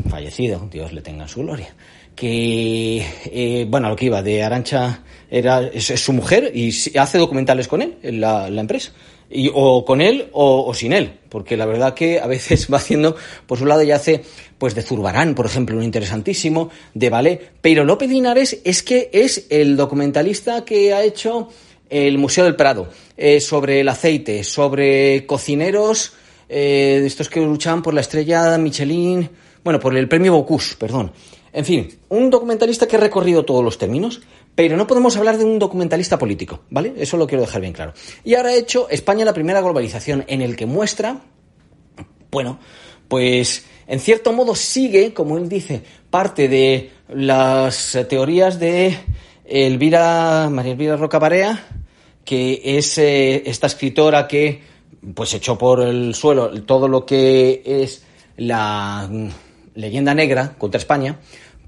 fallecido, Dios le tenga en su gloria que, eh, bueno, lo que iba, de Arancha era, es, su mujer y hace documentales con él en la, empresa. Y, o con él o, sin él, porque la verdad que a veces va haciendo, por su lado ya hace, pues de Zurbarán, por ejemplo, un interesantísimo, de ballet. Pero López Linares es que es el documentalista que ha hecho el Museo del Prado, eh, sobre el aceite, sobre cocineros, eh, estos que luchaban por la estrella Michelin, bueno, por el premio Bocuse, perdón. En fin, un documentalista que ha recorrido todos los términos, pero no podemos hablar de un documentalista político, ¿vale? Eso lo quiero dejar bien claro. Y ahora ha hecho España la primera globalización, en el que muestra, bueno, pues en cierto modo sigue, como él dice, parte de las teorías de Elvira, María Elvira Rocabarea, que es eh, esta escritora que pues echó por el suelo todo lo que es la mm, leyenda negra contra España,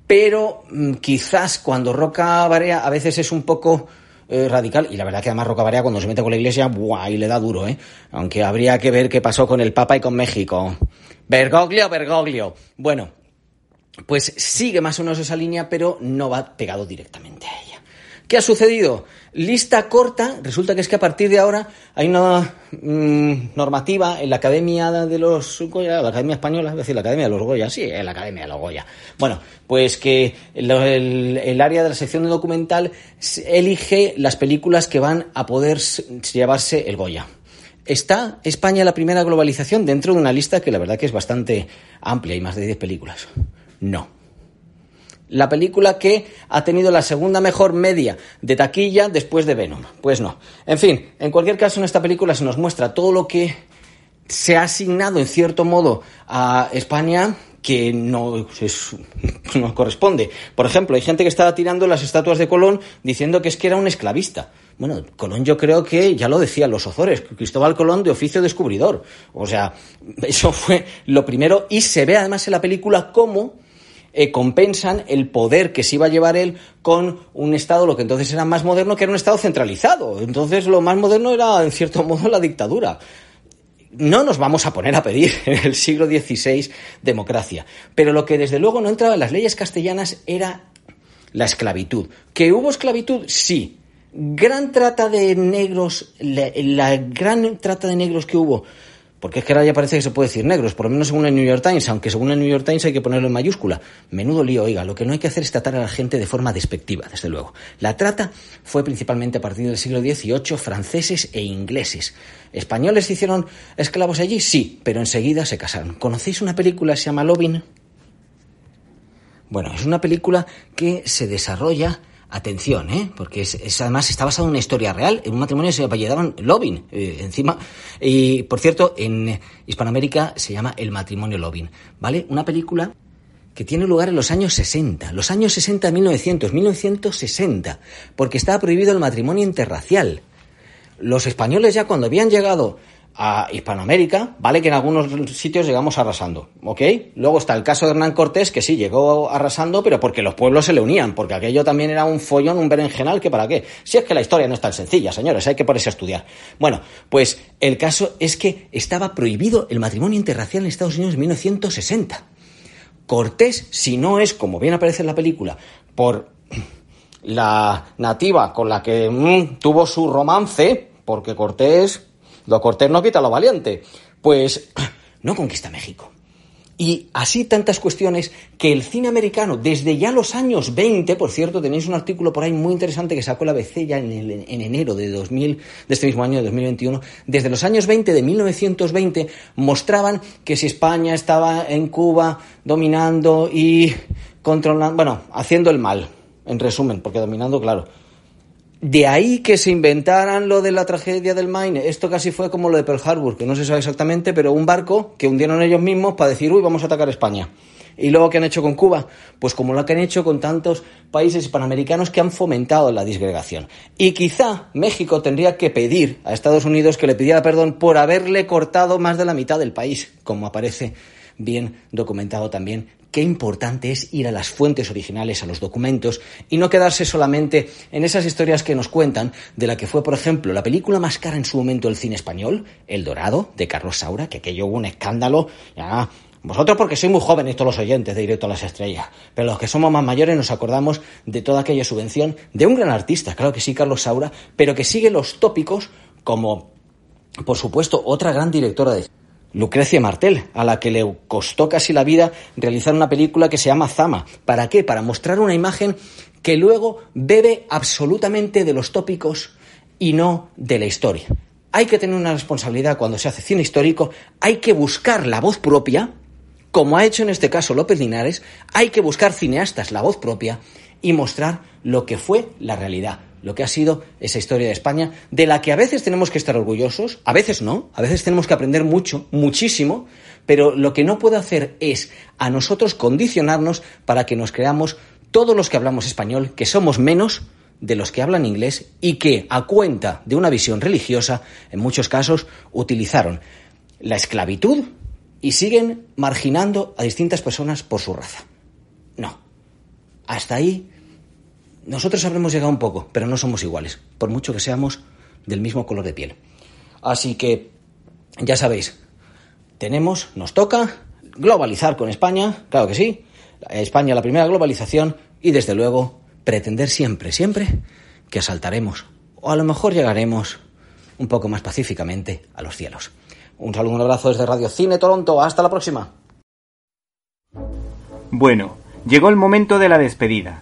pero mm, quizás cuando Roca Barea a veces es un poco eh, radical, y la verdad que además Roca Barea cuando se mete con la iglesia, ¡buah! y le da duro, ¿eh? Aunque habría que ver qué pasó con el Papa y con México. Bergoglio, Bergoglio. Bueno, pues sigue más o menos esa línea, pero no va pegado directamente a ella. ¿Qué ha sucedido? Lista corta, resulta que es que a partir de ahora hay una mm, normativa en la Academia de los Goya, la Academia Española, es decir, la Academia de los Goya, sí, en la Academia de los Goya. Bueno, pues que el, área de la sección de documental elige las películas que van a poder llevarse el Goya. ¿Está España la primera globalización dentro de una lista que la verdad que es bastante amplia y más de 10 películas? No la película que ha tenido la segunda mejor media de taquilla después de Venom. Pues no. En fin, en cualquier caso, en esta película se nos muestra todo lo que se ha asignado en cierto modo a España que no, no corresponde. Por ejemplo, hay gente que estaba tirando las estatuas de Colón diciendo que es que era un esclavista. Bueno, Colón yo creo que ya lo decían los Ozores, Cristóbal Colón de oficio descubridor. O sea, eso fue lo primero y se ve además en la película cómo eh, compensan el poder que se iba a llevar él con un Estado, lo que entonces era más moderno, que era un Estado centralizado. Entonces lo más moderno era, en cierto modo, la dictadura. No nos vamos a poner a pedir en el siglo XVI democracia, pero lo que desde luego no entraba en las leyes castellanas era la esclavitud. ¿Que hubo esclavitud? Sí. Gran trata de negros, la gran trata de negros que hubo porque es que ahora ya parece que se puede decir negros, por lo menos según el New York Times, aunque según el New York Times hay que ponerlo en mayúscula. Menudo lío, oiga, lo que no hay que hacer es tratar a la gente de forma despectiva, desde luego. La trata fue principalmente a partir del siglo XVIII, franceses e ingleses. ¿Españoles hicieron esclavos allí? Sí, pero enseguida se casaron. ¿Conocéis una película que se llama Lovin? Bueno, es una película que se desarrolla Atención, ¿eh? porque es, además está basado en una historia real, en un matrimonio se apellidaban Lovin, eh, encima. Y por cierto, en Hispanoamérica se llama El matrimonio Lovin, ¿vale? Una película que tiene lugar en los años 60, los años 60 1900, 1960, porque estaba prohibido el matrimonio interracial. Los españoles ya cuando habían llegado a Hispanoamérica, vale que en algunos sitios llegamos arrasando, ¿ok? Luego está el caso de Hernán Cortés, que sí, llegó arrasando, pero porque los pueblos se le unían, porque aquello también era un follón, un berenjenal, que para qué. Si es que la historia no es tan sencilla, señores, hay que ponerse a estudiar. Bueno, pues el caso es que estaba prohibido el matrimonio interracial en Estados Unidos en 1960. Cortés, si no es, como bien aparece en la película, por la nativa con la que mm, tuvo su romance, porque Cortés lo cortés no quita lo valiente. Pues no conquista México. Y así tantas cuestiones que el cine americano, desde ya los años 20, por cierto, tenéis un artículo por ahí muy interesante que sacó la ABC ya en, en, enero de 2000, de este mismo año de 2021, desde los años 20, de 1920, mostraban que si España estaba en Cuba dominando y controlando, bueno, haciendo el mal, en resumen, porque dominando, claro, de ahí que se inventaran lo de la tragedia del Maine. Esto casi fue como lo de Pearl Harbor, que no se sabe exactamente, pero un barco que hundieron ellos mismos para decir, uy, vamos a atacar España. Y luego, ¿qué han hecho con Cuba? Pues como lo que han hecho con tantos países hispanoamericanos que han fomentado la disgregación. Y quizá México tendría que pedir a Estados Unidos que le pidiera perdón por haberle cortado más de la mitad del país, como aparece bien documentado también qué importante es ir a las fuentes originales, a los documentos, y no quedarse solamente en esas historias que nos cuentan de la que fue, por ejemplo, la película más cara en su momento del cine español, El Dorado, de Carlos Saura, que aquello hubo un escándalo, ya, vosotros porque sois muy jóvenes, todos los oyentes de Directo a las Estrellas, pero los que somos más mayores nos acordamos de toda aquella subvención de un gran artista, claro que sí, Carlos Saura, pero que sigue los tópicos como, por supuesto, otra gran directora de Lucrecia Martel, a la que le costó casi la vida realizar una película que se llama Zama. ¿Para qué? Para mostrar una imagen que luego bebe absolutamente de los tópicos y no de la historia. Hay que tener una responsabilidad cuando se hace cine histórico, hay que buscar la voz propia, como ha hecho en este caso López Linares, hay que buscar cineastas la voz propia y mostrar lo que fue la realidad lo que ha sido esa historia de España, de la que a veces tenemos que estar orgullosos, a veces no, a veces tenemos que aprender mucho, muchísimo, pero lo que no puedo hacer es a nosotros condicionarnos para que nos creamos todos los que hablamos español, que somos menos de los que hablan inglés y que, a cuenta de una visión religiosa, en muchos casos utilizaron la esclavitud y siguen marginando a distintas personas por su raza. No. Hasta ahí nosotros habremos llegado un poco, pero no somos iguales, por mucho que seamos del mismo color de piel. Así que, ya sabéis, tenemos, nos toca globalizar con España, claro que sí, España la primera globalización y desde luego pretender siempre, siempre que asaltaremos o a lo mejor llegaremos un poco más pacíficamente a los cielos. Un saludo, un abrazo desde Radio Cine Toronto, hasta la próxima. Bueno, llegó el momento de la despedida.